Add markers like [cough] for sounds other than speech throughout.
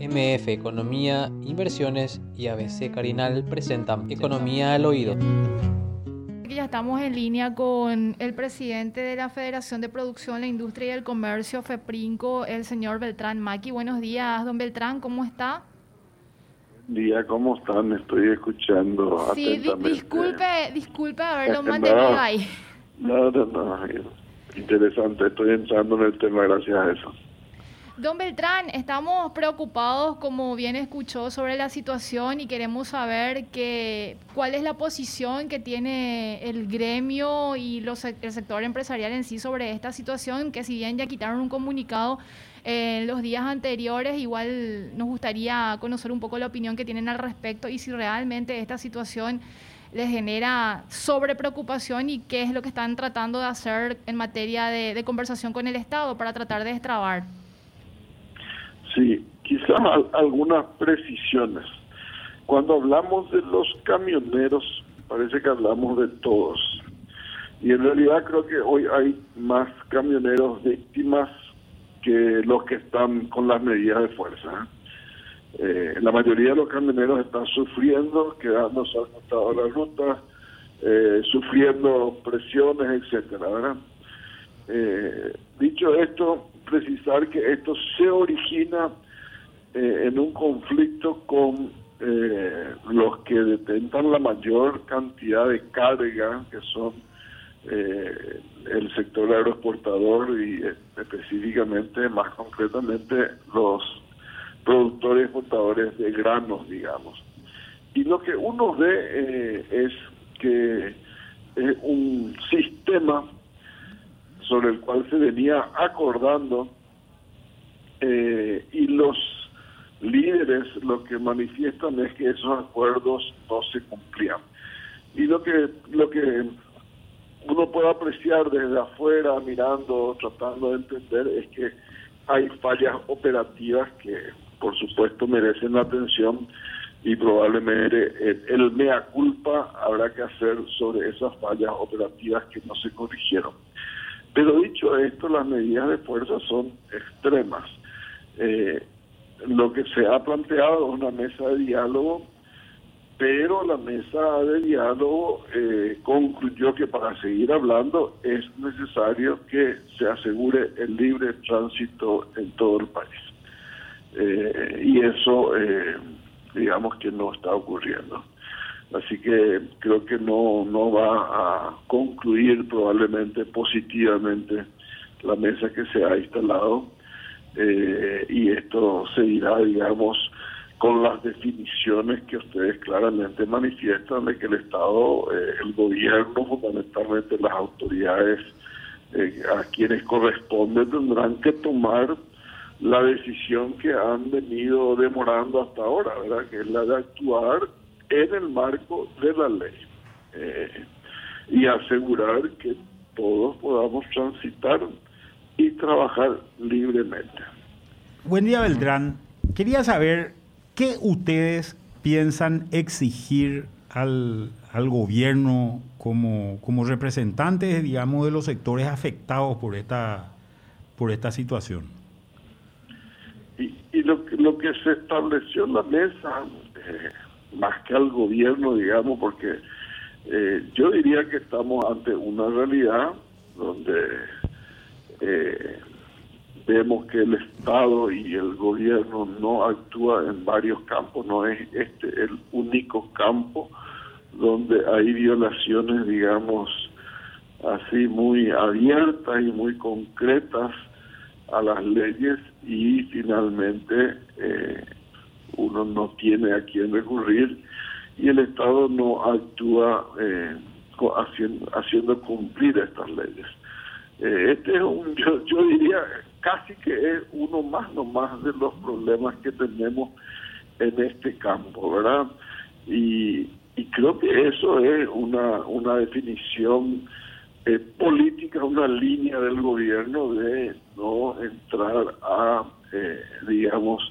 MF Economía, Inversiones y ABC Carinal presentan Economía al Oído. Ya estamos en línea con el presidente de la Federación de Producción, la Industria y el Comercio, FEPRINCO, el señor Beltrán Maki. Buenos días, don Beltrán, ¿cómo está? día, ¿cómo están? Estoy escuchando sí, disculpe, disculpe haberlo mantenido ahí. No, no, no, interesante, estoy entrando en el tema gracias a eso. Don Beltrán, estamos preocupados, como bien escuchó, sobre la situación y queremos saber que, cuál es la posición que tiene el gremio y los, el sector empresarial en sí sobre esta situación, que si bien ya quitaron un comunicado en los días anteriores, igual nos gustaría conocer un poco la opinión que tienen al respecto y si realmente esta situación les genera sobre preocupación y qué es lo que están tratando de hacer en materia de, de conversación con el Estado para tratar de destrabar. Sí, quizás algunas precisiones. Cuando hablamos de los camioneros, parece que hablamos de todos. Y en realidad creo que hoy hay más camioneros víctimas que los que están con las medidas de fuerza. Eh, la mayoría de los camioneros están sufriendo, quedándose al costado de la ruta, eh, sufriendo presiones, etcétera, eh, dicho esto, precisar que esto se origina eh, en un conflicto con eh, los que detentan la mayor cantidad de carga, que son eh, el sector aeroexportador y específicamente, más concretamente, los productores exportadores de granos, digamos. Y lo que uno ve es que es un sistema sobre el cual se venía acordando eh, y los líderes lo que manifiestan es que esos acuerdos no se cumplían. Y lo que, lo que uno puede apreciar desde afuera, mirando, tratando de entender, es que hay fallas operativas que por supuesto merecen la atención y probablemente el, el mea culpa habrá que hacer sobre esas fallas operativas que no se corrigieron. Pero dicho esto, las medidas de fuerza son extremas. Eh, lo que se ha planteado es una mesa de diálogo, pero la mesa de diálogo eh, concluyó que para seguir hablando es necesario que se asegure el libre tránsito en todo el país. Eh, y eso, digamos que no está ocurriendo. Así que creo que no, no va a concluir probablemente positivamente la mesa que se ha instalado eh, y esto se irá, digamos, con las definiciones que ustedes claramente manifiestan de que el Estado, eh, el gobierno, fundamentalmente las autoridades eh, a quienes corresponde tendrán que tomar la decisión que han venido demorando hasta ahora, ¿verdad? Que es la de actuar en el marco de la ley eh, y asegurar que todos podamos transitar y trabajar libremente. Buen día, Beltrán. Quería saber qué ustedes piensan exigir al, al gobierno como, como representantes, digamos, de los sectores afectados por esta, por esta situación. Y, y lo, lo que se estableció en la mesa eh, más que al gobierno, digamos, porque eh, yo diría que estamos ante una realidad donde eh, vemos que el Estado y el gobierno no actúa en varios campos, no es este el único campo donde hay violaciones, digamos, así muy abiertas y muy concretas a las leyes y finalmente eh, uno no tiene a quién recurrir y el Estado no actúa eh, haciendo, cumplir estas leyes. Eh, este es un, [laughs] yo, diría, casi que es uno más nomás de los problemas que tenemos en este campo, ¿verdad? Y, creo que eso es una, una definición eh, política, una línea del gobierno de no entrar a, digamos,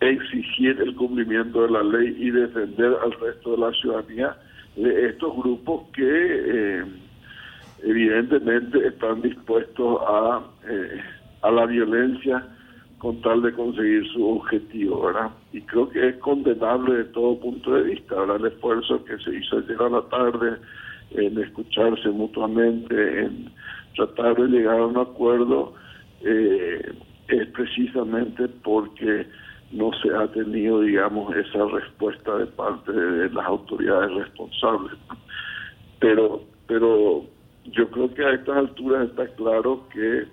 exigir el cumplimiento de la ley y defender al resto de la ciudadanía de estos grupos que eh, evidentemente están dispuestos a, eh, a la violencia con tal de conseguir su objetivo, ¿verdad? Y creo que es condenable de todo punto de vista, ¿verdad? El esfuerzo que se hizo ayer a la tarde en escucharse mutuamente, en tratar de llegar a un acuerdo, eh, es precisamente porque no se ha tenido, digamos, esa respuesta de parte de las autoridades responsables. Pero, pero yo creo que a estas alturas está claro que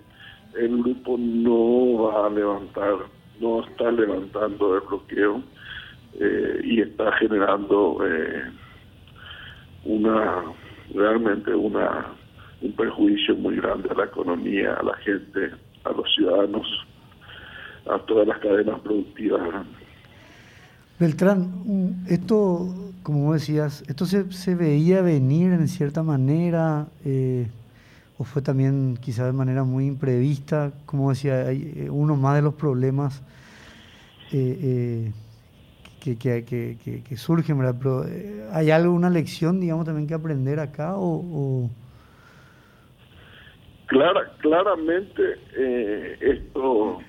el grupo no va a levantar, no está levantando el bloqueo eh, y está generando eh, una realmente una un perjuicio muy grande a la economía, a la gente, a los ciudadanos, a todas las cadenas productivas. Beltrán, esto, como decías, esto se, se veía venir en cierta manera. Eh, o fue también quizá de manera muy imprevista, como decía, hay eh, uno más de los problemas eh, eh, que, que, surgen, ¿verdad? Pero ¿hay alguna lección, digamos, también que aprender acá o...? Clara, claramente esto,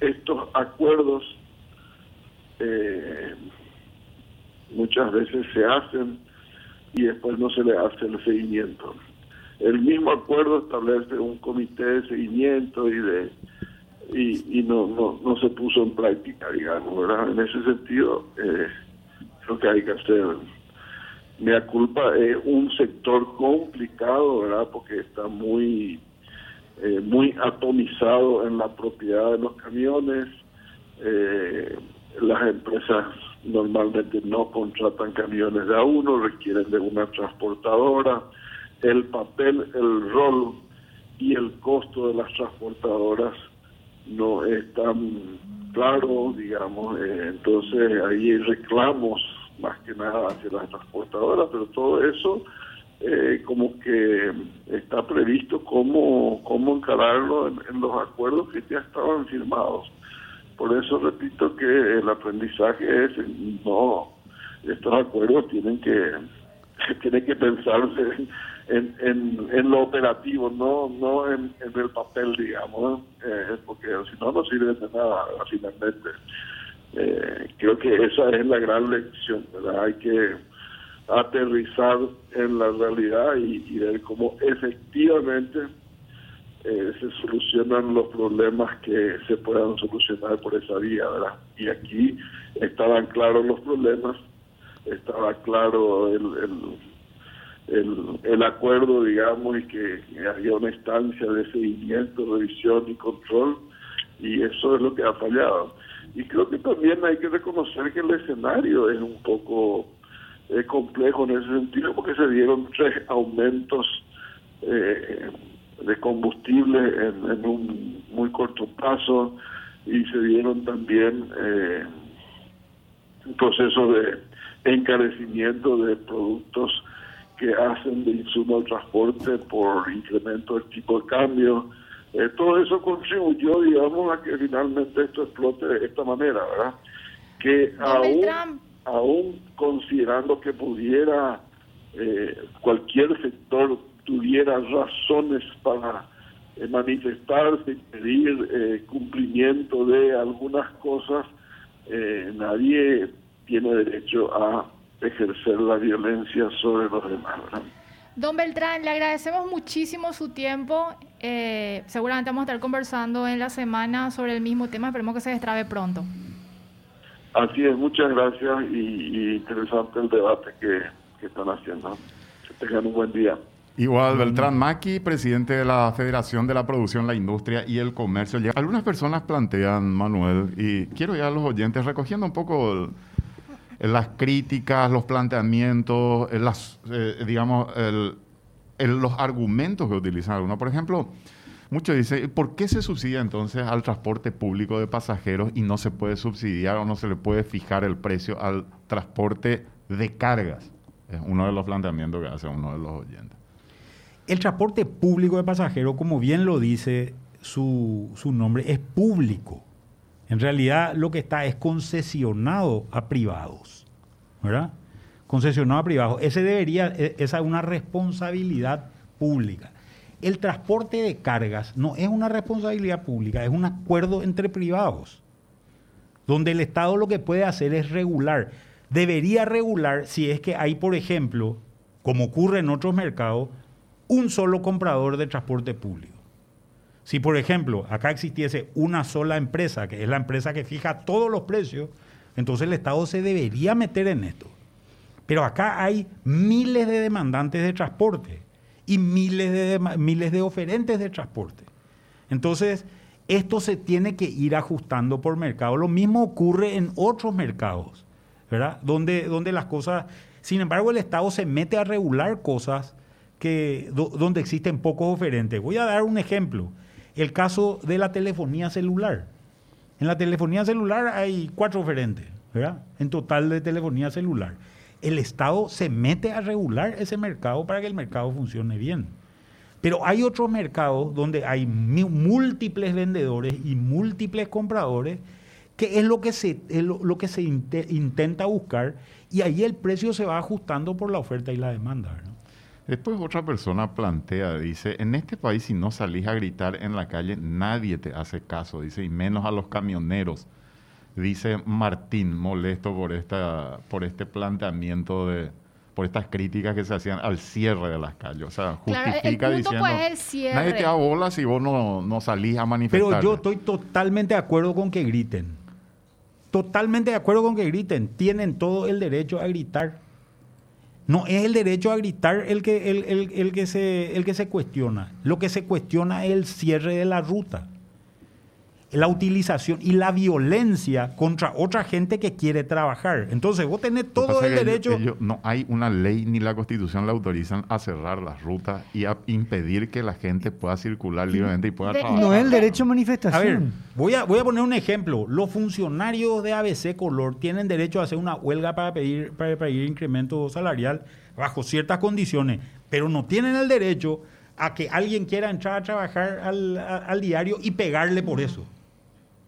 estos acuerdos muchas veces se hacen y después no se le hace el seguimiento el mismo acuerdo establece un comité de seguimiento y de y, no, no, no se puso en práctica, digamos, ¿verdad? En ese sentido, eh, creo que hay que hacer me culpa es un sector complicado, ¿verdad? Porque está muy eh, muy atomizado en la propiedad de los camiones. Eh, las empresas normalmente no contratan camiones de a uno, requieren de una transportadora el papel, el rol y el costo de las transportadoras no es tan claro, digamos, eh, entonces ahí hay reclamos más que nada hacia las transportadoras, pero todo eso eh, como que está previsto cómo, cómo encararlo en, los acuerdos que ya estaban firmados. Por eso repito que el aprendizaje es, no, estos acuerdos tienen que, [laughs] tienen que pensarse en, en, lo operativo, no no en, el papel, digamos, eh, porque si no, no sirve de nada finalmente. Eh, creo que esa es la gran lección, ¿verdad? Hay que aterrizar en la realidad y, ver cómo efectivamente eh, se solucionan los problemas que se puedan solucionar por esa vía, ¿verdad? Y aquí estaban claros los problemas, estaba claro el el, el acuerdo, digamos, y que, había una instancia de seguimiento, revisión y control, y eso es lo que ha fallado. Y creo que también hay que reconocer que el escenario es un poco eh, complejo en ese sentido, porque se dieron tres aumentos eh, de combustible en, un muy corto plazo y se dieron también eh, un proceso de encarecimiento de productos que hacen de insumo al transporte por incremento del tipo de cambio. Eh, todo eso contribuyó, digamos, a que finalmente esto explote de esta manera, ¿verdad? Que aún, aún considerando que pudiera eh, cualquier sector tuviera razones para eh, manifestarse y pedir cumplimiento de algunas cosas, nadie tiene derecho a ejercer la violencia sobre los demás. Don Beltrán, le agradecemos muchísimo su tiempo. Eh, seguramente vamos a estar conversando en la semana sobre el mismo tema. Esperemos que se destrabe pronto. Así es, muchas gracias y, interesante el debate que, están haciendo. Que tengan un buen día. Igual, Beltrán Maki, presidente de la Federación de la Producción, la Industria y el Comercio. Algunas personas plantean, Manuel, y quiero ya a los oyentes recogiendo un poco las críticas, los planteamientos, las, eh, digamos, los argumentos que utilizan algunos. Por ejemplo, muchos dicen, ¿por qué se subsidia entonces al transporte público de pasajeros y no se puede subsidiar o no se le puede fijar el precio al transporte de cargas? Es uno de los planteamientos que hace uno de los oyentes. El transporte público de pasajeros, como bien lo dice su, su nombre, es público. En realidad lo que está es concesionado a privados, ¿verdad? Concesionado a privados. Ese debería, e, esa es una responsabilidad pública. El transporte de cargas no es una responsabilidad pública, es un acuerdo entre privados, donde el Estado lo que puede hacer es regular. Debería regular si es que hay, por ejemplo, como ocurre en otros mercados, un solo comprador de transporte público. Si, por ejemplo, acá existiese una sola empresa, que es la empresa que fija todos los precios, entonces el Estado se debería meter en esto. Pero acá hay miles de demandantes de transporte y miles de, miles de oferentes de transporte. Entonces, esto se tiene que ir ajustando por mercado. Lo mismo ocurre en otros mercados, ¿verdad? Donde, donde las cosas, sin embargo, el Estado se mete a regular cosas que, donde existen pocos oferentes. Voy a dar un ejemplo. El caso de la telefonía celular. En la telefonía celular hay cuatro oferentes, ¿verdad? En total de telefonía celular el Estado se mete a regular ese mercado para que el mercado funcione bien. Pero hay otros mercados donde hay múltiples vendedores y múltiples compradores, que es lo que se, lo, que se intenta buscar, y ahí el precio se va ajustando por la oferta y la demanda. Después otra persona plantea, dice, en este país si no salís a gritar en la calle, nadie te hace caso, dice, y menos a los camioneros dice Martín, molesto por, esta, por este planteamiento de por estas críticas que se hacían al cierre de las calles. O sea, justifica diciendo, pues, nadie te da bola si vos no, no salís a manifestar. Pero yo estoy totalmente de acuerdo con que griten. Totalmente de acuerdo con que griten. Tienen todo el derecho a gritar. No es el derecho a gritar el que, el, el, que se, el que se cuestiona. Lo que se cuestiona es el cierre de la ruta la utilización y la violencia contra otra gente que quiere trabajar. Entonces, vos tenés todo el derecho. no hay una ley ni la constitución la autorizan a cerrar las rutas y a impedir que la gente pueda circular libremente y pueda trabajar. No es el derecho a manifestación. A ver, voy a, voy a poner un ejemplo. Los funcionarios de ABC Color tienen derecho a hacer una huelga para pedir, para pedir incremento salarial bajo ciertas condiciones, pero no tienen el derecho a que alguien quiera entrar a trabajar al, al diario y pegarle por eso.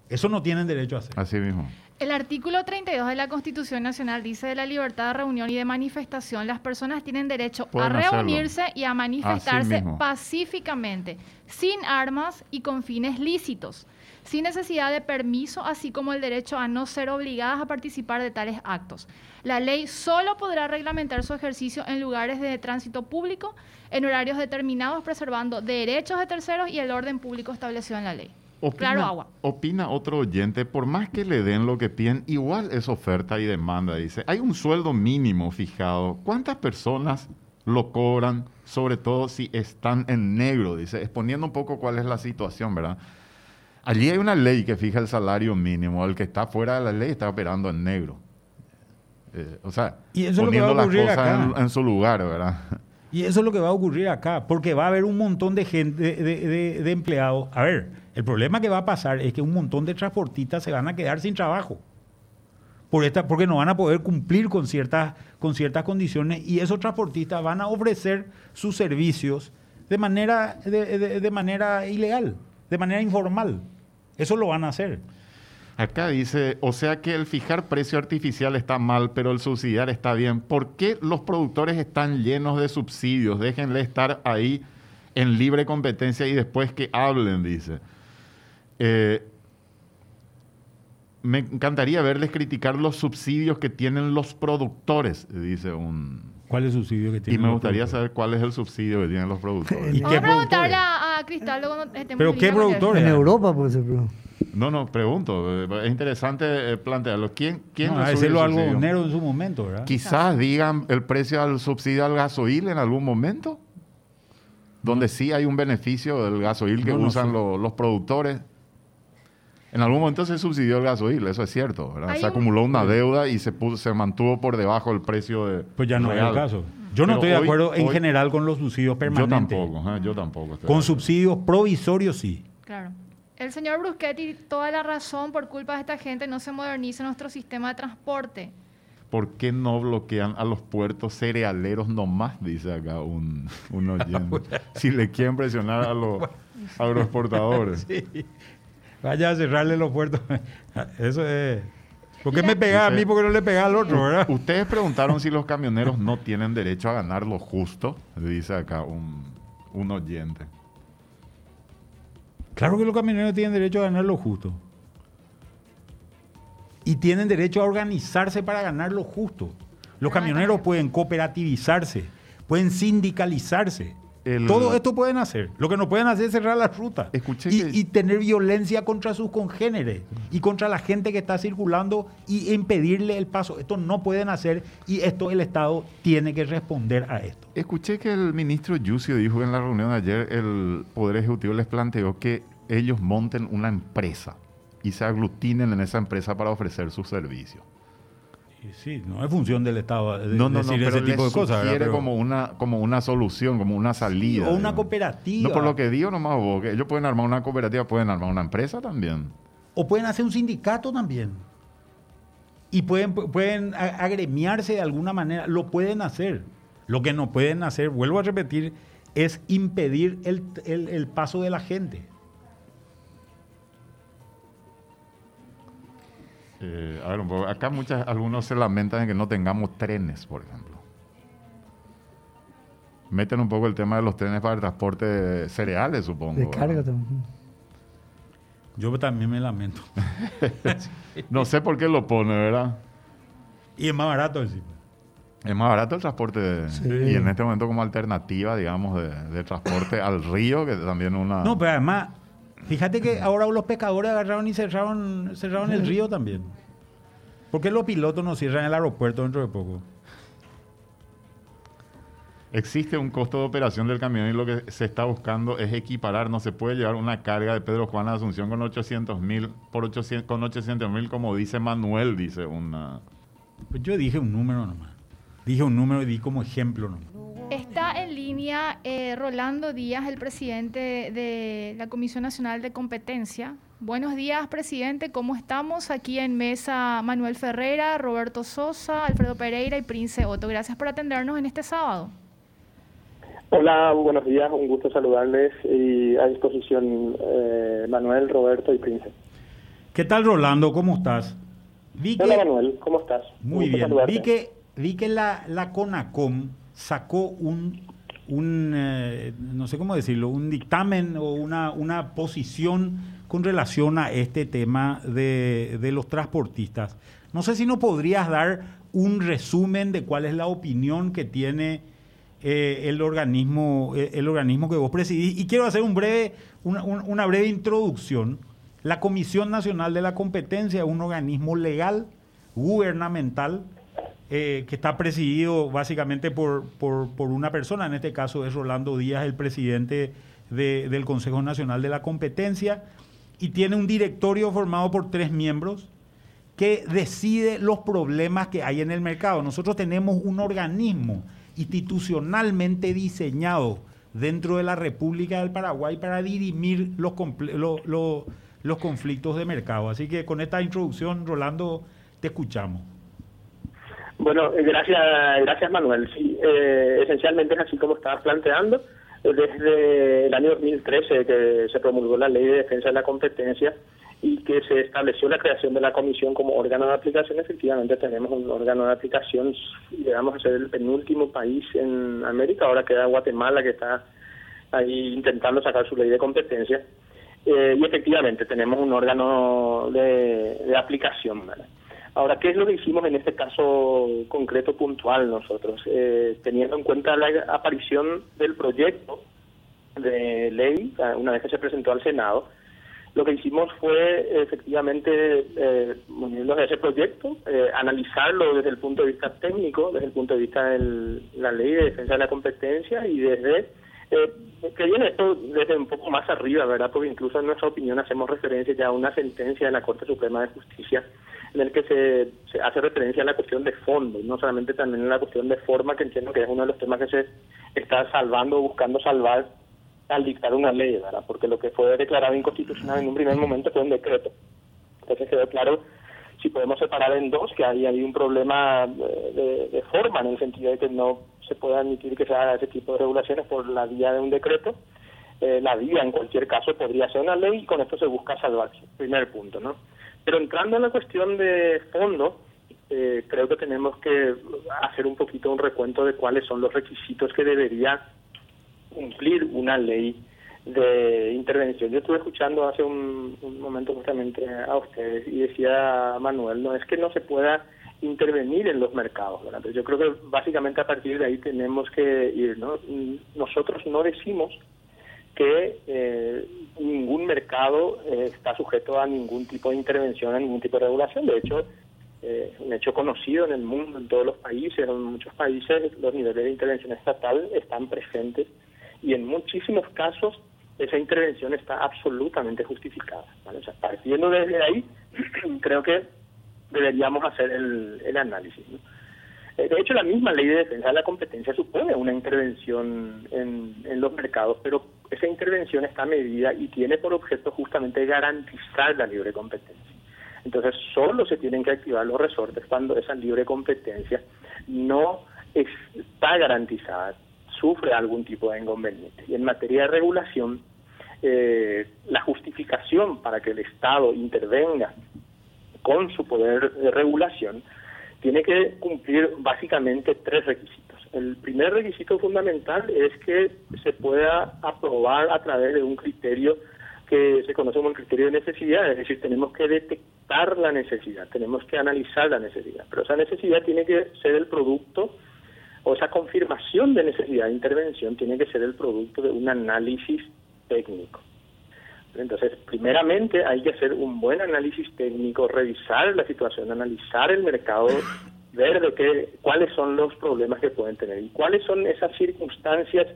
Eso no tienen derecho a hacer. Así mismo. El artículo 32 de la Constitución Nacional dice de la libertad de reunión y de manifestación, las personas tienen derecho a reunirse y a manifestarse pacíficamente, sin armas y con fines lícitos, sin necesidad de permiso, así como el derecho a no ser obligadas a participar de tales actos. La ley solo podrá reglamentar su ejercicio en lugares de tránsito público, en horarios determinados, preservando derechos de terceros y el orden público establecido en la ley. Opina, claro agua. Opina otro oyente, por más que le den lo que piden, igual es oferta y demanda. Dice, hay un sueldo mínimo fijado. ¿Cuántas personas lo cobran, sobre todo si están en negro? Dice, exponiendo un poco cuál es la situación, ¿verdad? Allí hay una ley que fija el salario mínimo. El que está fuera de la ley está operando en negro. Eh, o sea, poniendo las cosas en, su lugar, ¿verdad? Y eso es lo que va a ocurrir acá, porque va a haber un montón de gente, de empleados. A ver, el problema que va a pasar es que un montón de transportistas se van a quedar sin trabajo. Por esta, porque no van a poder cumplir con ciertas, con ciertas condiciones y esos transportistas van a ofrecer sus servicios de manera, de, manera ilegal, de manera informal. Eso lo van a hacer. Acá dice, o sea que el fijar precio artificial está mal, pero el subsidiar está bien. ¿Por qué los productores están llenos de subsidios? Déjenle estar ahí en libre competencia y después que hablen, dice. Eh, me encantaría verles criticar los subsidios que tienen los productores, dice un... ¿Cuál es el subsidio que tienen? Y me gustaría saber cuál es el subsidio que tienen los productores. ¿Y qué preguntarle a, Cristal ¿Pero qué productores? En Europa puede ser, No, no, pregunto. Es interesante eh, plantearlo. ¿Quién, quién no, decirlo algo dinero en su momento, ¿verdad? Quizás digan el precio al subsidio al gasoil en algún momento, donde sí hay un beneficio del gasoil que usan los productores. En algún momento se subsidió el gasoil, eso es cierto, ¿verdad? Se acumuló una deuda y se, se mantuvo por debajo del precio de. Pues ya no es el caso. Yo no estoy de acuerdo en general con los subsidios permanentes. Yo tampoco, ¿eh? yo tampoco. Con subsidios provisorios sí. Claro. El señor Bruschetti, toda la razón, por culpa de esta gente no se moderniza nuestro sistema de transporte. ¿Por qué no bloquean a los puertos cerealeros nomás? Dice acá un, un [laughs] oyente. si le quieren presionar a los [laughs] agroexportadores. sí vaya a cerrarle los puertos. [laughs] Eso es. ¿Por qué me pega a mí? porque no le pega al otro, verdad? Ustedes preguntaron si los camioneros no tienen derecho a ganar lo justo, dice acá un, oyente. Claro que los camioneros tienen derecho a ganar lo justo. Y tienen derecho a organizarse para ganar lo justo. Los camioneros pueden cooperativizarse, pueden sindicalizarse. El- Todo esto pueden hacer. Lo que no pueden hacer es cerrar las rutas. Escuché y, que- y tener violencia contra sus congéneres y contra la gente que está circulando y impedirle el paso. Esto no pueden hacer y esto el Estado tiene que responder a esto. Escuché que el ministro Yusio dijo en la reunión de ayer el Poder Ejecutivo les planteó que ellos monten una empresa y se aglutinen en esa empresa para ofrecer sus servicios. Sí, no es función del Estado de- No, no, no, decir pero ese tipo de cosas. Pero- como una, como una solución, como una salida. o una cooperativa. No, por lo que digo nomás vos, que ellos pueden armar una cooperativa, pueden armar una empresa también. O pueden hacer un sindicato también. Y pueden, pueden agremiarse de alguna manera. Lo pueden hacer. Lo que no pueden hacer, vuelvo a repetir, es impedir el, el- el paso de la gente. Eh, a ver, un poco. Acá muchas, algunos se lamentan de que no tengamos trenes, por ejemplo. Meten un poco el tema de los trenes para el transporte de cereales, supongo. De ¿verdad? carga también. Yo también me lamento. [laughs] [laughs] No sé por qué lo pone, ¿verdad? Y es más barato encima. Es más barato el transporte de- Sí. y en este momento como alternativa, digamos, de, de transporte al río, que también una... No, pero además, fíjate que ahora los pescadores agarraron y cerraron, cerraron el río también. ¿Por qué los pilotos no cierran el aeropuerto dentro de poco? Existe un costo de operación del camión y lo que se está buscando es equiparar. No se puede llevar una carga de Pedro Juan a Asunción con 800 mil, por 800, con 800 mil, como dice Manuel, dice una... Pues yo dije un número nomás. Dije un número y di como ejemplo nomás. Está en línea eh, Rolando Díaz, el presidente de la Comisión Nacional de Competencia. Buenos días, presidente. ¿Cómo estamos? Aquí en mesa Manuel Ferrera, Roberto Sosa, Alfredo Pereira y Prince Otto. Gracias por atendernos en este sábado. Hola, buenos días, un gusto saludarles y a disposición eh, Manuel, Roberto y Prince. ¿Qué tal, Rolando? ¿Cómo estás? Vi Hola que- Manuel, ¿cómo estás? Muy bien. saludarte. Vi que, vi que la, la CONACOM sacó un, un eh, no sé cómo decirlo, un dictamen o una, una posición con relación a este tema de, de los transportistas. No sé si nos podrías dar un resumen de cuál es la opinión que tiene eh, el, organismo, eh, el organismo que vos presidís. Y quiero hacer un breve, una, un- una breve introducción. La Comisión Nacional de la Competencia es un organismo legal, gubernamental, eh, que está presidido básicamente por, por- una persona, en este caso es Rolando Díaz, el presidente de- del Consejo Nacional de la Competencia, y tiene un directorio formado por tres miembros que decide los problemas que hay en el mercado. Nosotros tenemos un organismo institucionalmente diseñado dentro de la República del Paraguay para dirimir los, los conflictos de mercado. Así que con esta introducción, Rolando, te escuchamos. Bueno, eh, gracias, gracias Manuel. Eh, esencialmente es así como estabas planteando. Desde el año 2013 que se promulgó la Ley de Defensa de la Competencia y que se estableció la creación de la comisión como órgano de aplicación, efectivamente tenemos un órgano de aplicación, llegamos a ser el penúltimo país en América, ahora queda Guatemala que está ahí intentando sacar su ley de competencia. Eh, y efectivamente tenemos un órgano de, aplicación. Ahora, ¿qué es lo que hicimos en este caso concreto puntual nosotros? Eh, teniendo en cuenta la aparición del proyecto de ley, una vez que se presentó al Senado, lo que hicimos fue efectivamente eh, unirnos a ese proyecto, eh, analizarlo desde el punto de vista técnico, desde el punto de vista de la ley de defensa de la competencia y desde eh, que viene esto desde un poco más arriba, ¿verdad? Porque incluso en nuestra opinión hacemos referencia ya a una sentencia de la Corte Suprema de Justicia en el que se, hace referencia a la cuestión de fondo, no solamente también en la cuestión de forma, que entiendo que es uno de los temas que se está salvando buscando salvar al dictar una ley, ¿verdad? Porque lo que fue declarado inconstitucional en un primer momento fue un decreto. Entonces quedó claro si podemos separar en dos, que ahí hay un problema de- de forma, en el sentido de que no se puede admitir que se haga ese tipo de regulaciones por la vía de un decreto. Eh, la vía, en cualquier caso, podría ser una ley y con esto se busca salvarse. Primer punto, ¿no? Pero entrando en la cuestión de fondo, eh, creo que tenemos que hacer un poquito un recuento de cuáles son los requisitos que debería cumplir una ley de intervención. Yo estuve escuchando hace un, momento justamente a ustedes y decía Manuel, no es que no se pueda intervenir en los mercados, yo creo que básicamente a partir de ahí tenemos que ir, ¿no? Nosotros no decimos que eh, ningún mercado eh, está sujeto a ningún tipo de intervención, a ningún tipo de regulación. De hecho, eh, un hecho conocido en el mundo, en todos los países, en muchos países, los niveles de intervención estatal están presentes y en muchísimos casos esa intervención está absolutamente justificada. Sea, partiendo desde ahí, [clears throat] creo que deberíamos hacer el, análisis. Eh, de hecho, la misma ley de defensa de la competencia supone una intervención en, en los mercados, pero esa intervención está medida y tiene por objeto justamente garantizar la libre competencia. Entonces, solo se tienen que activar los resortes cuando esa libre competencia no está garantizada, sufre algún tipo de inconveniente. Y en materia de regulación, eh, la justificación para que el Estado intervenga con su poder de regulación tiene que cumplir básicamente tres requisitos. El primer requisito fundamental es que se pueda aprobar a través de un criterio que se conoce como el criterio de necesidad, es decir, tenemos que detectar la necesidad, tenemos que analizar la necesidad, pero esa necesidad tiene que ser el producto o esa confirmación de necesidad de intervención tiene que ser el producto de un análisis técnico. Entonces, primeramente hay que hacer un buen análisis técnico, revisar la situación, analizar el mercado, ver de qué, cuáles son los problemas que pueden tener y cuáles son esas circunstancias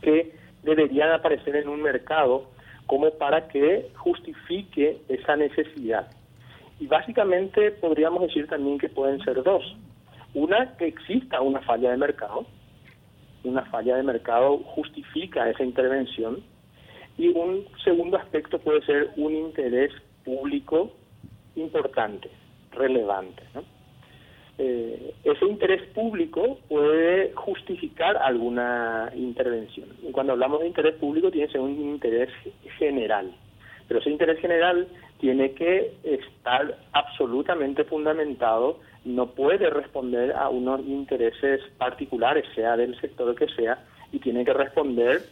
que deberían aparecer en un mercado como para que justifique esa necesidad. Y básicamente podríamos decir también que pueden ser dos. Una, que exista una falla de mercado. Una falla de mercado justifica esa intervención. Y un segundo aspecto puede ser un interés público importante, relevante. Eh, ese interés público puede justificar alguna intervención. Y cuando hablamos de interés público tiene que ser un interés general, pero ese interés general tiene que estar absolutamente fundamentado, no puede responder a unos intereses particulares, sea del sector que sea, y tiene que responder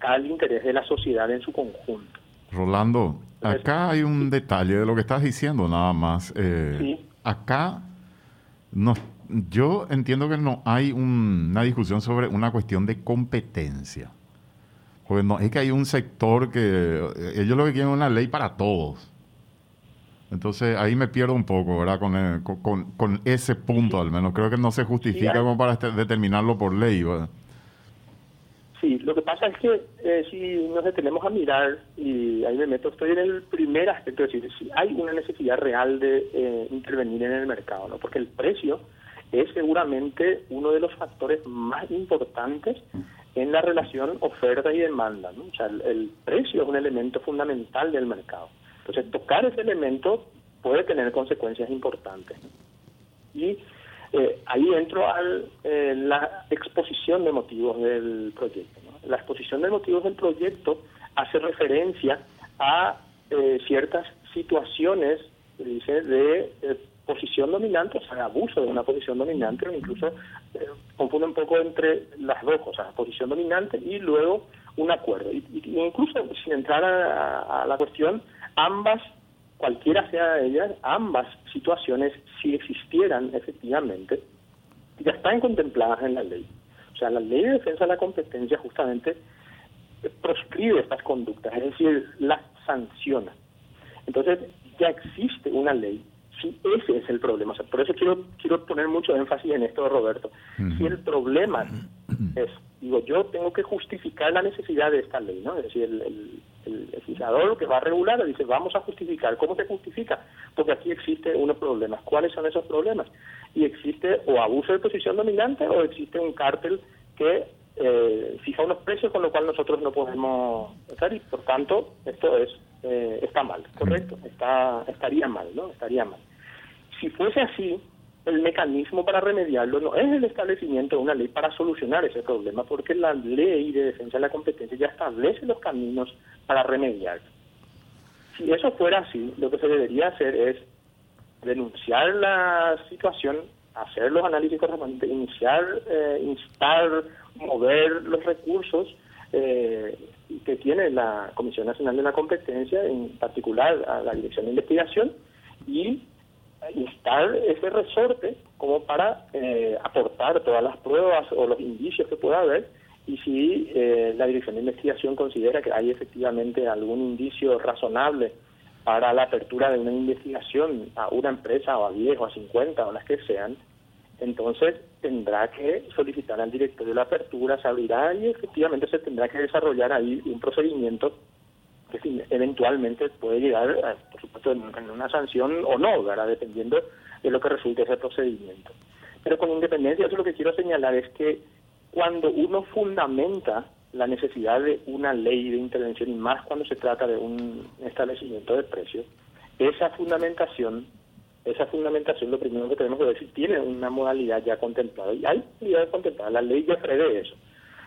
al interés de la sociedad en su conjunto. Rolando, acá hay un detalle de lo que estás diciendo nada más. Eh, sí. Acá no, yo entiendo que no hay una discusión sobre una cuestión de competencia. Porque no, es que hay un sector que eh, ellos lo que quieren es una ley para todos. Entonces ahí me pierdo un poco, ¿verdad? Con, con, ese punto al menos. Creo que no se justifica como para este, determinarlo por ley, ¿verdad? Sí, lo que pasa es que eh, si nos detenemos a mirar, y ahí me meto, estoy en el primer aspecto, es decir, si hay una necesidad real de eh, intervenir en el mercado, ¿no? Porque el precio es seguramente uno de los factores más importantes en la relación oferta y demanda, ¿no? O sea, el, precio es un elemento fundamental del mercado. Entonces, tocar ese elemento puede tener consecuencias importantes. Y eh, ahí entro a eh, la exposición de motivos del proyecto. La exposición de motivos del proyecto hace referencia a eh, ciertas situaciones dice, de posición dominante, o sea, abuso de una posición dominante, o incluso confunde un poco entre las dos cosas, posición dominante y luego un acuerdo. Y, incluso sin entrar a la cuestión, ambas cualquiera sea de ellas, ambas situaciones, si existieran efectivamente, ya están contempladas en la ley. O sea, la ley de defensa de la competencia justamente proscribe estas conductas, es decir, las sanciona. Entonces, ya existe una ley. Si ese es el problema, por eso quiero quiero poner mucho énfasis en esto, Roberto. Si el problema es, digo, yo tengo que justificar la necesidad de esta ley, ¿no? Es decir, el el legislador que va a regular dice, vamos a justificar. ¿Cómo se justifica? Porque aquí existen unos problemas. ¿Cuáles son esos problemas? Y existe o abuso de posición dominante o existe un cártel que eh, fija unos precios con lo cual nosotros no podemos hacer y por tanto esto es eh, está mal, correcto, está estaría mal, ¿no? Estaría mal. Si fuese así, el mecanismo para remediarlo no es el establecimiento de una ley para solucionar ese problema, porque la ley de defensa de la competencia ya establece los caminos para remediar. Si eso fuera así, lo que se debería hacer es denunciar la situación, hacer los análisis correspondientes, iniciar, eh, instar, mover los recursos eh, que tiene la Comisión Nacional de la Competencia, en particular a la Dirección de Investigación, y instar ese resorte como para eh, aportar todas las pruebas o los indicios que pueda haber. Y si eh, la Dirección de Investigación considera que hay efectivamente algún indicio razonable para la apertura de una investigación a una empresa o a 10 o a 50 o las que sean, entonces tendrá que solicitar al director de la apertura, se abrirá y efectivamente se tendrá que desarrollar ahí un procedimiento que eventualmente puede llegar, por supuesto, en, una sanción o no, ¿verdad? dependiendo de lo que resulte ese procedimiento. Pero con independencia, eso lo que quiero señalar es que cuando uno fundamenta la necesidad de una ley de intervención y más cuando se trata de un establecimiento de precios, esa fundamentación, esa fundamentación lo primero que tenemos que decir tiene una modalidad ya contemplada y hay modalidad contemplada, la ley ya prevé eso.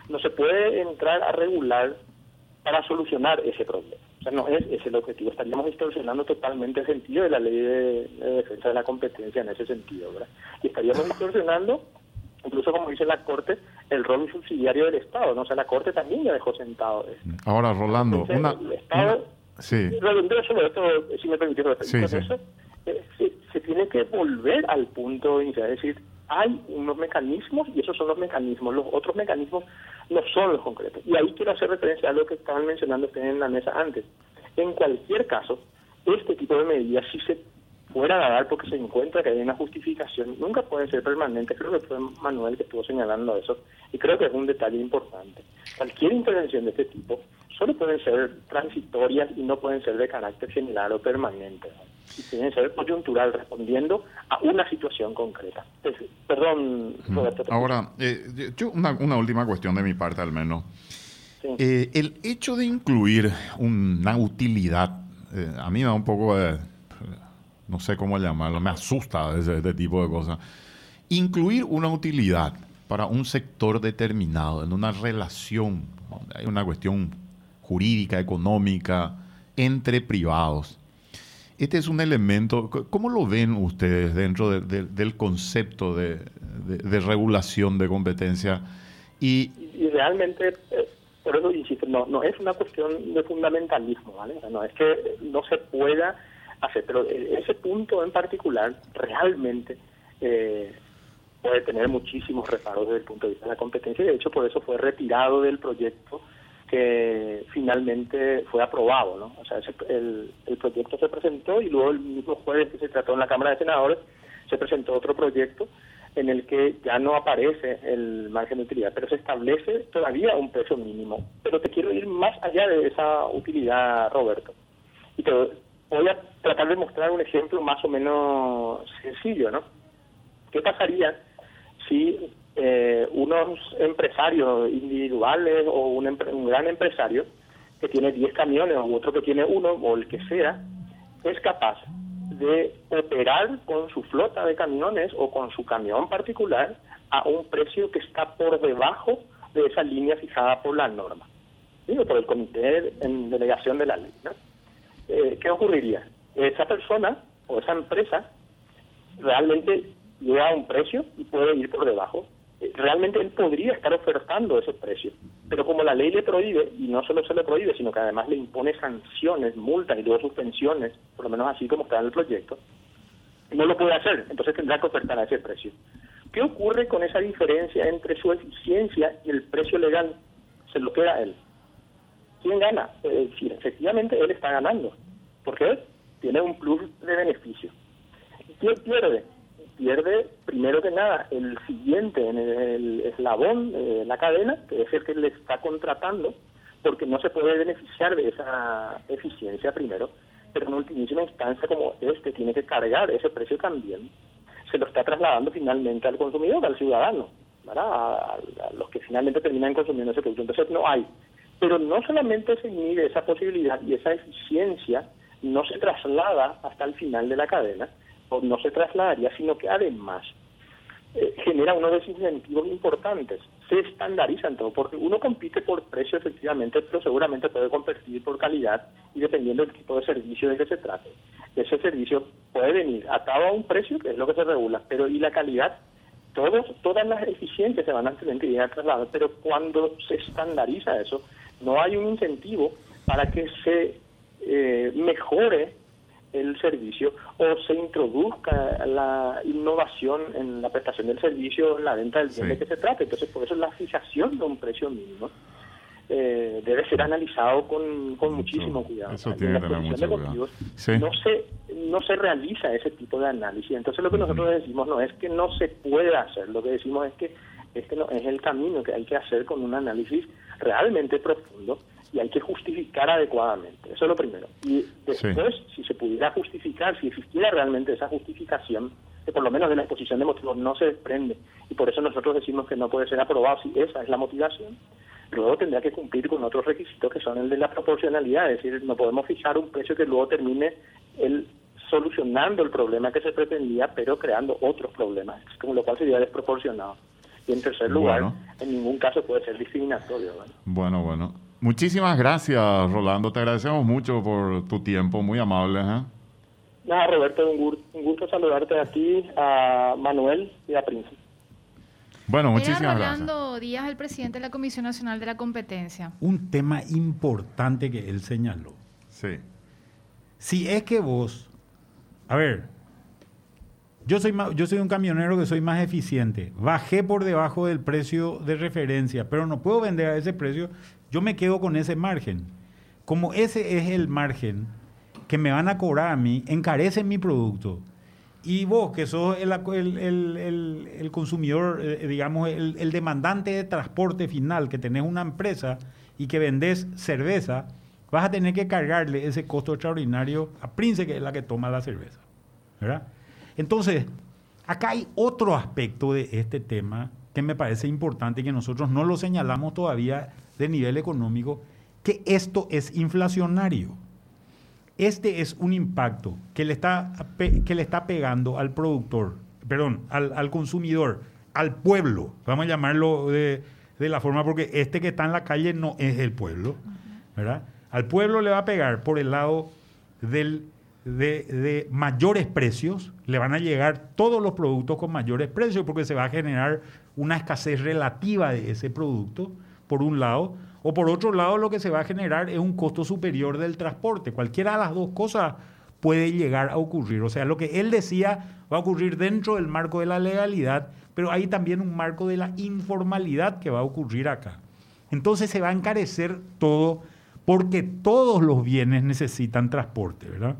No se puede entrar a regular para solucionar ese problema. O sea, no es ese el objetivo. Estaríamos distorsionando totalmente el sentido de la ley de, de defensa de la competencia en ese sentido, ¿verdad? Y estaríamos distorsionando incluso como dice la Corte, el rol subsidiario del Estado, ¿no? O sea, la Corte también ya dejó sentado Ahora, Rolando, una... El Estado, sí. si me permite, sí, eso, eh, se, tiene que volver al punto inicial, es decir, hay unos mecanismos y esos son los mecanismos, los otros mecanismos no son los concretos. Y ahí quiero hacer referencia a lo que estaban mencionando ustedes en la mesa antes. En cualquier caso, este tipo de medidas, si se fuera a dar porque se encuentra que hay una justificación, nunca pueden ser permanentes. Creo que fue Manuel que estuvo señalando eso y creo que es un detalle importante. Cualquier intervención de este tipo solo pueden ser transitorias y no pueden ser de carácter general o permanente. Y tienen que ser coyuntural, respondiendo a una situación concreta. perdón, Roberto. Ahora, eh, yo una, una, última cuestión de mi parte al menos. Eh, el hecho de incluir una utilidad, eh, a mí me da un poco de no sé cómo llamarlo, me asusta ese, este tipo de cosas. Incluir una utilidad para un sector determinado en una relación, hay una cuestión jurídica, económica, entre privados. Este es un elemento, ¿cómo lo ven ustedes dentro del concepto de, regulación de competencia? Y, realmente, eh, por eso insisto, no, no es una cuestión de fundamentalismo, ¿vale? No es que no se pueda hacer. Pero eh, ese punto en particular realmente eh, puede tener muchísimos reparos desde el punto de vista de la competencia y de hecho por eso fue retirado del proyecto que finalmente fue aprobado. ¿no? O sea, el, el proyecto se presentó y luego el mismo jueves que se trató en la Cámara de Senadores se presentó otro proyecto en el que ya no aparece el margen de utilidad, pero se establece todavía un precio mínimo. Pero te quiero ir más allá de esa utilidad, Roberto. Y te, voy a tratar de mostrar un ejemplo más o menos sencillo, ¿no? ¿Qué pasaría si eh, unos empresarios individuales o un, un, gran empresario que tiene 10 camiones o otro que tiene uno o el que sea, es capaz de operar con su flota de camiones o con su camión particular a un precio que está por debajo de esa línea fijada por la norma, por el comité en delegación de la ley. ¿no? Eh, ¿qué ocurriría? Esa persona o esa empresa realmente llega a un precio y puede ir por debajo. Realmente él podría estar ofertando ese precio, pero como la ley le prohíbe, y no solo se le prohíbe, sino que además le impone sanciones, multas y luego suspensiones, por lo menos así como está en el proyecto, no lo puede hacer, entonces tendrá que ofertar a ese precio. ¿Qué ocurre con esa diferencia entre su eficiencia y el precio legal? Se lo queda él. ¿quién gana? Eh, efectivamente él está ganando, porque él tiene un plus de beneficio. ¿Quién pierde? Pierde primero que nada el siguiente en el eslabón de la cadena, que es el que le está contratando, porque no se puede beneficiar de esa eficiencia primero, pero en última instancia como este tiene que cargar ese precio también, se lo está trasladando finalmente al consumidor, al ciudadano, a, a los que finalmente terminan consumiendo ese producto. Entonces no hay pero no solamente se mide esa posibilidad y esa eficiencia no se traslada hasta el final de la cadena, no se trasladaría, sino que además eh, genera unos desincentivos importantes. Se estandarizan todo, porque uno compite por precio efectivamente, pero seguramente puede competir por calidad y dependiendo del tipo de servicio de que se trate. Ese servicio puede venir atado a un precio, que es lo que se regula, pero y la calidad todos, todas las eficiencias se van a tener que a trasladar, pero cuando se estandariza eso, no hay un incentivo para que se eh, mejore el servicio o se introduzca la innovación en la prestación del servicio, en la venta del bien de que se trate. Entonces, por eso la fijación de un precio mínimo eh, debe ser analizado con, con muchísimo cuidado. Eso tiene que tener mucho cuidado. No, se, no se realiza ese tipo de análisis. Entonces, lo que nosotros decimos no es que no se pueda hacer, lo que decimos es que este no es el camino que hay que hacer con un análisis realmente profundo y hay que justificar adecuadamente. Eso es lo primero. Y después, si se pudiera justificar, si existiera realmente esa justificación, que por lo menos de la exposición de motivos no se desprende, y por eso nosotros decimos que no puede ser aprobado si esa es la motivación, luego tendría que cumplir con otros requisitos que son el de la proporcionalidad, es decir, no podemos fijar un precio que luego termine el solucionando el problema que se pretendía, pero creando otros problemas, con lo cual sería desproporcionado. Y en tercer lugar, en ningún caso puede ser discriminatorio. Bueno, bueno. Muchísimas gracias, Rolando. Te agradecemos mucho por tu tiempo, muy amable. ¿eh? Nada, Roberto, un, gusto saludarte a ti, a Manuel y a Prince. Bueno, muchísimas Era gracias. Rolando Díaz, el presidente de la Comisión Nacional de la Competencia. Un tema importante que él señaló. Sí. Si es que vos, a ver, yo soy, yo soy un camionero que soy más eficiente, bajé por debajo del precio de referencia, pero no puedo vender a ese precio, yo me quedo con ese margen. Como ese es el margen que me van a cobrar a mí, encarece mi producto. Y vos, que sos el, el, consumidor, eh, digamos, el, demandante de transporte final, que tenés una empresa y que vendés cerveza, vas a tener que cargarle ese costo extraordinario a Prince, que es la que toma la cerveza. ¿verdad? Entonces, acá hay otro aspecto de este tema que me parece importante que nosotros no lo señalamos todavía de nivel económico, que esto es inflacionario. Este es un impacto que le está, que le está pegando al productor, perdón, al, consumidor, al pueblo, vamos a llamarlo de, de, la forma, porque este que está en la calle no es el pueblo, ¿verdad? Al pueblo le va a pegar por el lado del, de, mayores precios, le van a llegar todos los productos con mayores precios, porque se va a generar una escasez relativa de ese producto, por un lado, o por otro lado lo que se va a generar es un costo superior del transporte. Cualquiera de las dos cosas puede llegar a ocurrir. O sea, lo que él decía va a ocurrir dentro del marco de la legalidad, pero hay también un marco de la informalidad que va a ocurrir acá. Entonces se va a encarecer todo porque todos los bienes necesitan transporte, ¿verdad?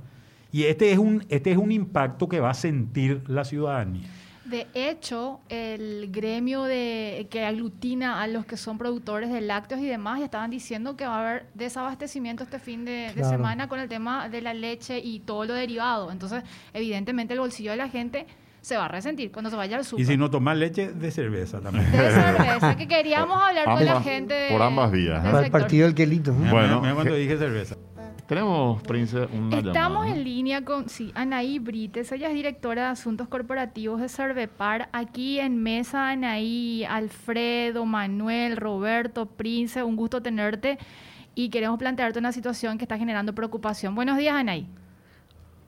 Y este es un, este es un impacto que va a sentir la ciudadanía. De hecho, el gremio de, que aglutina a los que son productores de lácteos y demás ya estaban diciendo que va a haber desabastecimiento este fin de, semana con el tema de la leche y todo lo derivado. Entonces, evidentemente, el bolsillo de la gente se va a resentir cuando se vaya al súper. Y si no toma leche, de cerveza también. De cerveza, que queríamos hablar con la gente. por ambas vías. Para el partido del quelito. Bueno, cuando dije cerveza. Tenemos, Prince, una Estamos en línea con sí, Anaí Brites, ella es directora de Asuntos Corporativos de Cervepar. Aquí en mesa, Anaí, Alfredo, Manuel, Roberto, Prince, un gusto tenerte y queremos plantearte una situación que está generando preocupación. Buenos días, Anaí.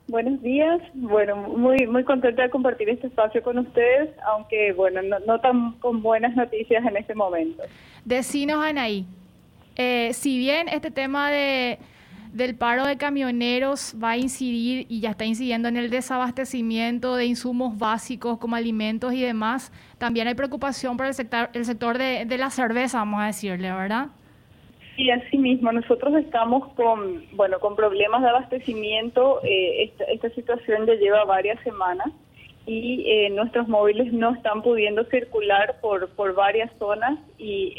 Buenos días, bueno, muy muy contenta de compartir este espacio con ustedes, aunque bueno, no, tan con buenas noticias en este momento. Decinos, Anaí, eh, si bien este tema de del paro de camioneros va a incidir y ya está incidiendo en el desabastecimiento de insumos básicos como alimentos y demás. También hay preocupación por el sector, el sector de, la cerveza, vamos a decirle, ¿verdad? Sí, así mismo. Nosotros estamos con, bueno, con problemas de abastecimiento. Eh, esta, situación ya lleva varias semanas y eh, nuestros móviles no están pudiendo circular por, por varias zonas y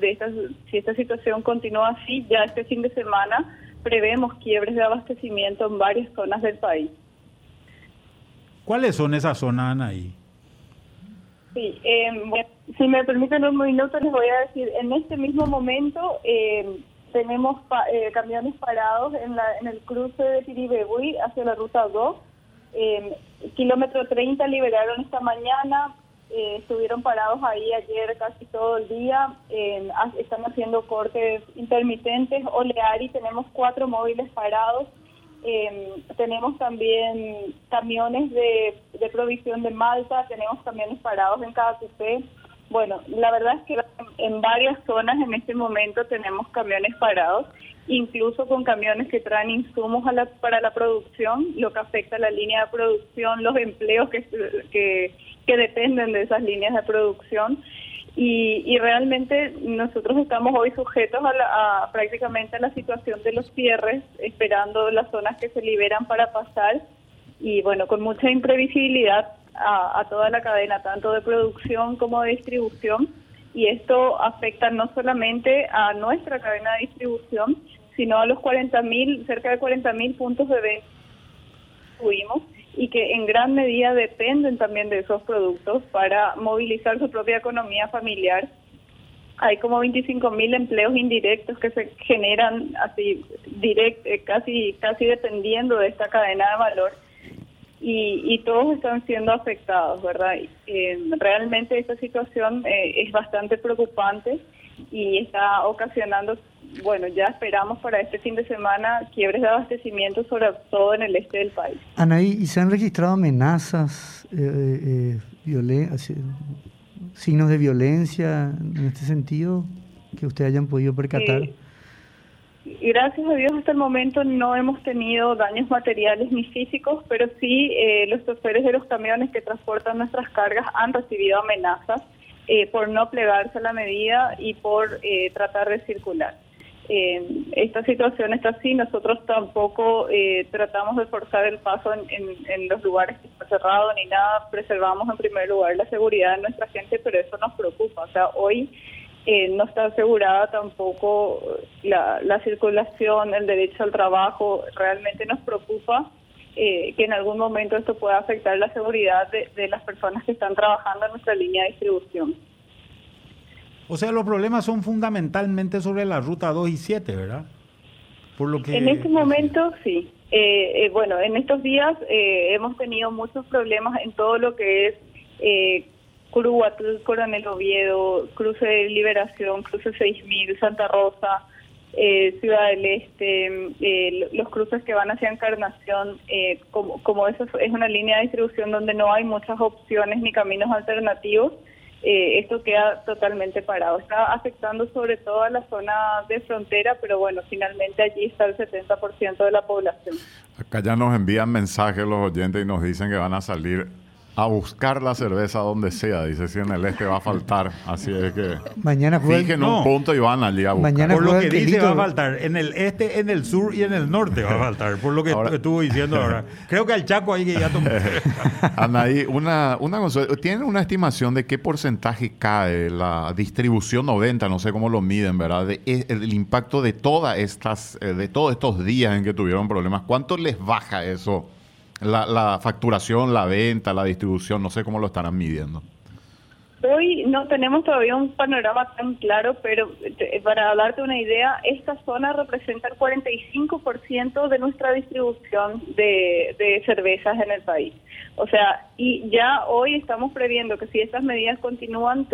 de esta, si esta situación continúa así, ya este fin de semana prevemos quiebres de abastecimiento en varias zonas del país. ¿Cuáles son esas zonas, Anaí? Sí, eh, si me permiten un minuto les voy a decir, en este mismo momento eh, tenemos eh, camiones parados en, la, en el cruce de Tiribebuy hacia la ruta 2. kilómetro 30 liberaron esta mañana, eh, estuvieron parados ahí ayer casi todo el día, están haciendo cortes intermitentes, Oleari tenemos cuatro móviles parados Em, tenemos también camiones de, de, provisión de malta, tenemos camiones parados en cada café. Bueno, la verdad es que en varias zonas en este momento tenemos camiones parados, incluso con camiones que traen insumos para la producción, lo que afecta a la línea de producción, los empleos que, que dependen de esas líneas de producción. Y, realmente nosotros estamos hoy sujetos a, prácticamente a la situación de los cierres, esperando las zonas que se liberan para pasar y bueno, con mucha imprevisibilidad a, toda la cadena, tanto de producción como de distribución. Y esto afecta no solamente a nuestra cadena de distribución, sino a los 40.000, cerca de 40.000 puntos de venta que tuvimos y que en gran medida dependen también de esos productos para movilizar su propia economía familiar. Hay como 25 mil empleos indirectos que se generan así direct, eh, casi casi dependiendo de esta cadena de valor y, y todos están siendo afectados, ¿verdad? Eh, realmente esta situación eh, es bastante preocupante y está ocasionando bueno, ya esperamos para este fin de semana quiebres de abastecimiento, sobre todo en el este del país. Anaí, ¿y se han registrado amenazas, eh, eh signos de violencia en este sentido que ustedes hayan podido percatar? gracias a Dios hasta el momento no hemos tenido daños materiales ni físicos, pero sí eh, los choferes de los camiones que transportan nuestras cargas han recibido amenazas eh, por no plegarse a la medida y por tratar de circular eh, esta situación está así, nosotros tampoco eh, tratamos de forzar el paso en, los lugares que están cerrados ni nada, preservamos en primer lugar la seguridad de nuestra gente, pero eso nos preocupa, o sea, hoy eh, no está asegurada tampoco la, circulación, el derecho al trabajo, realmente nos preocupa eh, que en algún momento esto pueda afectar la seguridad de las personas que están trabajando en nuestra línea de distribución. O sea, los problemas son fundamentalmente sobre la ruta 2 y 7, ¿verdad? Por lo que... En este momento, sí. Eh, eh, bueno, en estos días eh, hemos tenido muchos problemas en todo lo que es eh, Coronel Oviedo, Cruce de Liberación, Cruce 6000, Santa Rosa, Ciudad del Este, los cruces que van hacia Encarnación, como, como eso es una línea de distribución donde no hay muchas opciones ni caminos alternativos, eh, esto queda totalmente parado. Está afectando sobre todo a la zona de frontera, pero bueno, finalmente allí está el 70% de la población. Acá ya nos envían mensajes los oyentes y nos dicen que van a salir a buscar la cerveza donde sea. Dice, si en el este va a faltar. Así es que mañana fijen un punto y van allí a buscar. Mañana por lo que dice va a faltar. En el este, en el sur y en el norte va a faltar. Por lo que estuvo diciendo ahora. Creo que al Chaco ahí que ya tomó. [laughs] Anaí, una, una ¿tienen una estimación de qué porcentaje cae la distribución 90? No sé cómo lo miden, ¿verdad? De, e, el, impacto de todas estas, eh, de todos estos días en que tuvieron problemas. ¿Cuánto les baja eso? La, la facturación, la venta, la distribución, no sé cómo lo estarán midiendo. Hoy no tenemos todavía un panorama tan claro, pero para darte una idea, esta zona representa el 45% de nuestra distribución de, cervezas en el país. O sea, y ya hoy estamos previendo que si estas medidas continúan,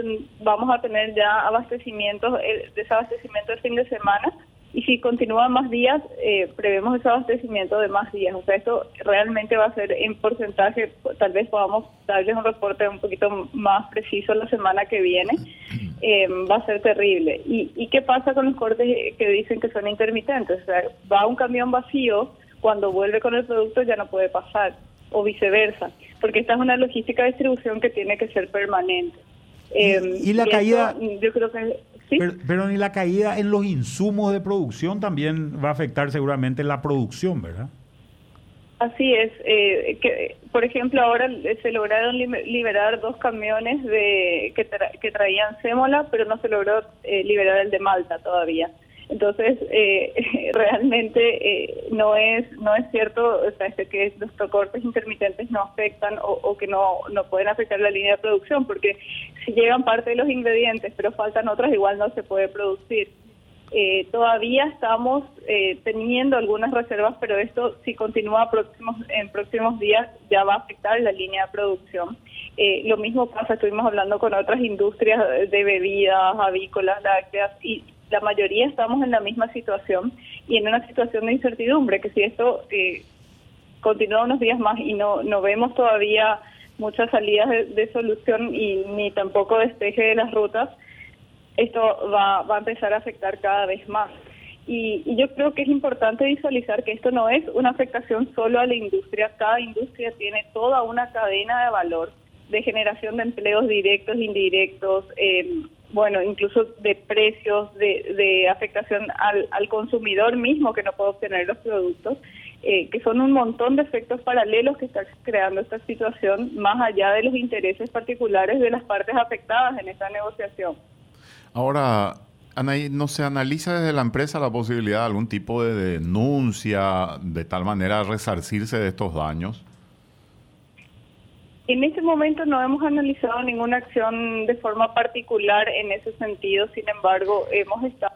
vamos a tener ya abastecimientos, eh, desabastecimiento el fin de semana y si continúan más días, eh, prevemos ese abastecimiento de más días. O sea, esto realmente va a ser en porcentaje, tal vez podamos darles un reporte un poquito más preciso la semana que viene, [clears throat] eh, va a ser terrible. ¿Y, ¿Y qué pasa con los cortes que dicen que son intermitentes? O sea, va un camión vacío, cuando vuelve con el producto ya no puede pasar, o viceversa, porque esta es una logística de distribución que tiene que ser permanente. y, la caída... yo creo que pero, ni la caída en los insumos de producción también va a afectar seguramente la producción, ¿verdad? Así es. Eh, que, por ejemplo, ahora se lograron liberar dos camiones de que, que traían sémola, pero no se logró eh, liberar el de Malta todavía. Entonces, eh, [laughs] realmente eh, no es no es cierto o sea, este, que los cortes intermitentes no afectan o, que no, no pueden afectar la línea de producción, porque si llegan parte de los ingredientes, pero faltan otras, igual no se puede producir. Eh, todavía estamos teniendo algunas reservas, pero esto si continúa próximos, en próximos días ya va a afectar la línea de producción. lo mismo pasa, estuvimos hablando con otras industrias de bebidas, avícolas, lácteas, y la mayoría estamos en la misma situación y en una situación de incertidumbre, que si esto eh, continúa unos días más y no, no vemos todavía muchas salidas de, solución y ni tampoco despeje de las rutas, esto va, va a empezar a afectar cada vez más. Y, y, yo creo que es importante visualizar que esto no es una afectación solo a la industria, cada industria tiene toda una cadena de valor de generación de empleos directos, indirectos, eh, bueno, incluso de precios, de, de afectación al, al, consumidor mismo que no puede obtener los productos, eh, que son un montón de efectos paralelos que está creando esta situación, más allá de los intereses particulares de las partes afectadas en esta negociación. Ahora, Anaí, ¿no se analiza desde la empresa la posibilidad de algún tipo de denuncia de tal manera resarcirse de estos daños? En este momento no hemos analizado ninguna acción de forma particular en ese sentido, sin embargo, hemos estado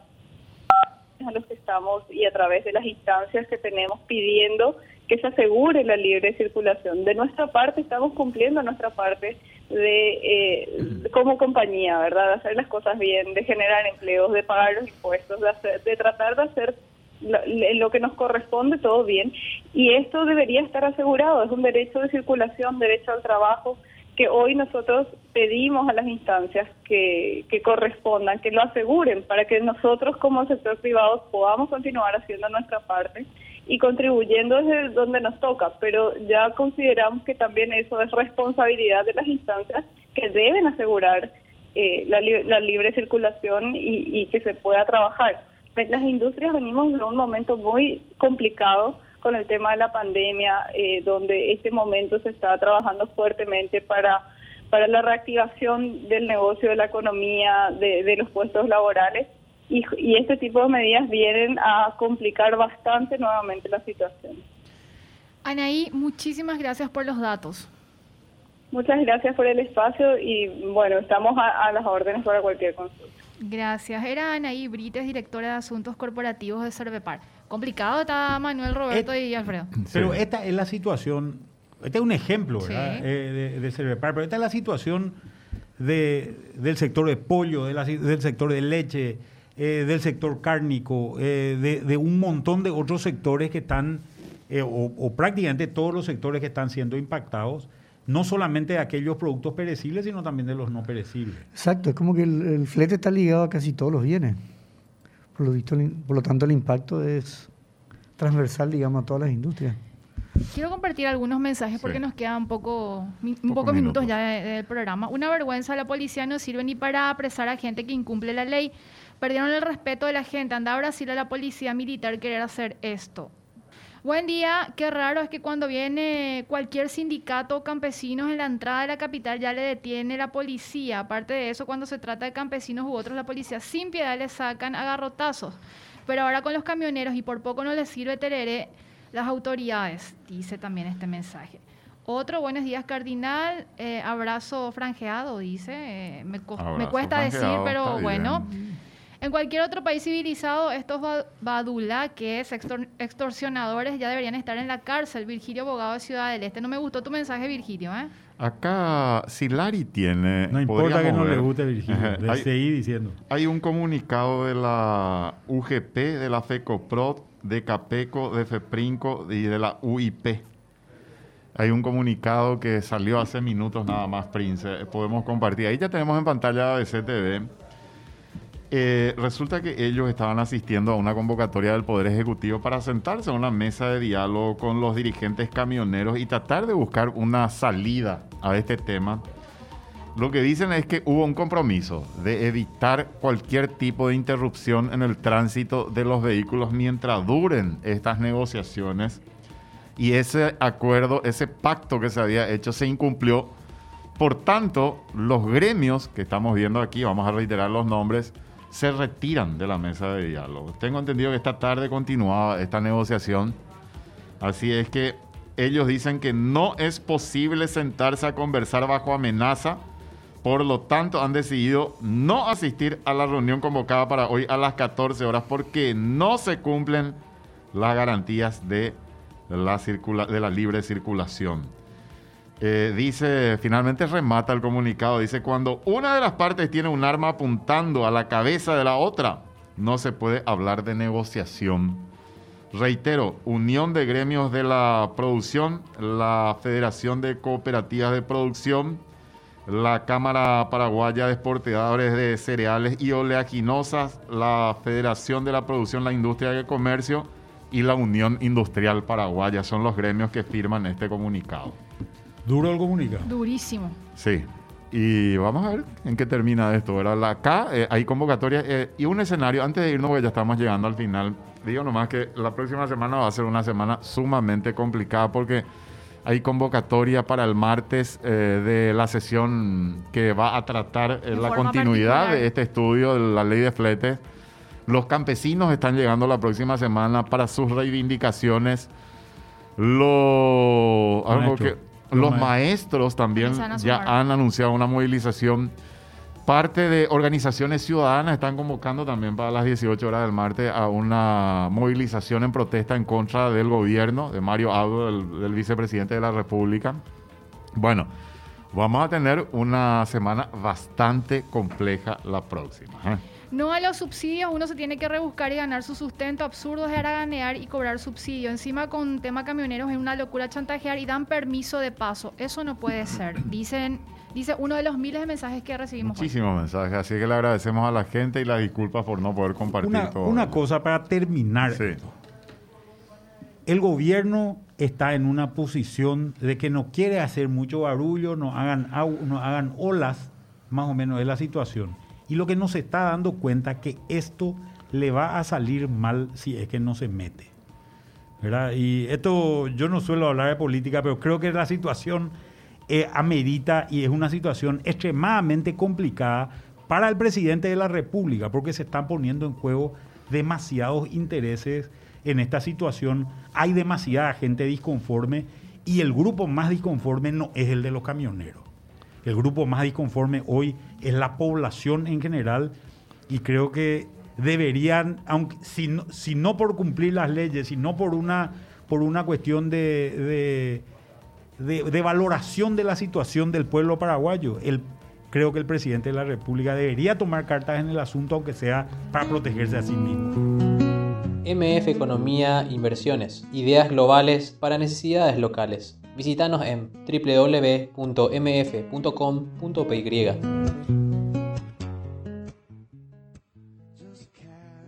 a los que estamos y a través de las instancias que tenemos pidiendo que se asegure la libre circulación. De nuestra parte estamos cumpliendo nuestra parte de eh, como compañía, ¿verdad? De hacer las cosas bien, de generar empleos, de pagar los impuestos, de, hacer, de tratar de hacer lo, que nos corresponde todo bien. Y esto debería estar asegurado, es un derecho de circulación, derecho al trabajo, que hoy nosotros pedimos a las instancias que, que correspondan, que lo aseguren, para que nosotros como sector privado podamos continuar haciendo nuestra parte y contribuyendo desde donde nos toca, pero ya consideramos que también eso es responsabilidad de las instancias que deben asegurar eh, la, la, libre circulación y, y, que se pueda trabajar. Las industrias venimos de un momento muy complicado con el tema de la pandemia, eh, donde este momento se está trabajando fuertemente para, para la reactivación del negocio, de la economía, de, de los puestos laborales y, este tipo de medidas vienen a complicar bastante nuevamente la situación. Anaí, muchísimas gracias por los datos. Muchas gracias por el espacio y bueno, estamos a, las órdenes para cualquier consulta. Gracias. Era Anaí Brites, directora de Asuntos Corporativos de Cervepar. Complicado está Manuel, Roberto y Alfredo. Pero esta es la situación, este es un ejemplo ¿verdad? Eh, de, de Cervepar, pero esta es la situación de, del sector de pollo, de del sector de leche, eh, del sector cárnico, eh, de, un montón de otros sectores que están, eh, o, prácticamente todos los sectores que están siendo impactados, no solamente de aquellos productos perecibles, sino también de los no perecibles. Exacto, es como que el, flete está ligado a casi todos los bienes. Por lo, visto, por lo tanto, el impacto es transversal, digamos, a todas las industrias. Quiero compartir algunos mensajes porque nos quedan poco, un pocos minutos, ya del programa. Una vergüenza, la policía no sirve ni para apresar a gente que incumple la ley. Perdieron el respeto de la gente. Anda a Brasil a la policía militar querer hacer esto. Buen día, qué raro es que cuando viene cualquier sindicato o campesinos en la entrada de la capital ya le detiene la policía. Aparte de eso, cuando se trata de campesinos u otros, la policía sin piedad le sacan agarrotazos. Pero ahora con los camioneros y por poco no les sirve tereré las autoridades, dice también este mensaje. Otro, buenos días, Cardinal. Eh, abrazo franjeado, dice. Eh, me, cuesta decir, pero bueno. En cualquier otro país civilizado, estos badulaques, extorsionadores, ya deberían estar en la cárcel. Virgilio, abogado de Ciudad del Este. No me gustó tu mensaje, Virgilio, ¿eh? Acá, si Lari tiene... No importa que no le guste Virgilio, le seguí diciendo. Hay un comunicado de la UGP, de la FECOPROD, de CAPECO, de FEPRINCO y de la UIP. Hay un comunicado que salió hace minutos nada más, Prince. Podemos compartir. Ahí ya tenemos en pantalla de CTV eh, resulta que ellos estaban asistiendo a una convocatoria del Poder Ejecutivo para sentarse a una mesa de diálogo con los dirigentes camioneros y tratar de buscar una salida a este tema. Lo que dicen es que hubo un compromiso de evitar cualquier tipo de interrupción en el tránsito de los vehículos mientras duren estas negociaciones. Y ese acuerdo, ese pacto que se había hecho se incumplió. Por tanto, los gremios que estamos viendo aquí, vamos a reiterar los nombres, se retiran de la mesa de diálogo. Tengo entendido que esta tarde continuaba esta negociación. Así es que ellos dicen que no es posible sentarse a conversar bajo amenaza. Por lo tanto, han decidido no asistir a la reunión convocada para hoy a las 14 horas porque no se cumplen las garantías de la, de la libre circulación. Eh, dice, finalmente remata el comunicado, dice, cuando una de las partes tiene un arma apuntando a la cabeza de la otra, no se puede hablar de negociación. Reitero, Unión de Gremios de la Producción, la Federación de Cooperativas de Producción, la Cámara Paraguaya de Exportadores de Cereales y Oleaginosas, la Federación de la Producción, la Industria y el Comercio y la Unión Industrial Paraguaya. Son los gremios que firman este comunicado. Duro el comunicado. Durísimo. Sí. Y vamos a ver en qué termina esto. ¿verdad? acá eh, hay convocatoria eh, y un escenario, antes de irnos, porque ya estamos llegando al final, digo nomás que la próxima semana va a ser una semana sumamente complicada porque hay convocatoria para el martes eh, de la sesión que va a tratar la continuidad de este estudio de la ley de flete. Los campesinos están llegando la próxima semana para sus reivindicaciones. Lo, algo que, los maestros también ya han anunciado una movilización. Parte de organizaciones ciudadanas están convocando también para las 18 horas del martes a una movilización en protesta en contra del gobierno de Mario Abdo, del, vicepresidente de la República. Bueno, vamos a tener una semana bastante compleja la próxima. ¿eh? No a los subsidios, uno se tiene que rebuscar y ganar su sustento. Absurdo es ganear y cobrar subsidio. Encima con tema camioneros es una locura chantajear y dan permiso de paso. Eso no puede ser. [laughs] Dicen, dice uno de los miles de mensajes que recibimos. Muchísimos mensajes, así que le agradecemos a la gente y las disculpas por no poder compartir una, todo. Una cosa para terminar. El gobierno está en una posición de que no quiere hacer mucho barullo, no hagan, no hagan olas, más o menos es la situación y lo que no se está dando cuenta que esto le va a salir mal si es que no se mete. ¿verdad? Y esto, yo no suelo hablar de política, pero creo que la situación eh, amerita y es una situación extremadamente complicada para el presidente de la República, porque se están poniendo en juego demasiados intereses en esta situación. Hay demasiada gente disconforme y el grupo más disconforme no es el de los camioneros. El grupo más disconforme hoy es la población en general y creo que deberían, aunque si no, por cumplir las leyes, sino por una, por una cuestión de, de, valoración de la situación del pueblo paraguayo, el, creo que el presidente de la República debería tomar cartas en el asunto, aunque sea para protegerse a sí mismo. MF Economía Inversiones, ideas globales para necesidades locales. Visítanos en www.mf.com.py.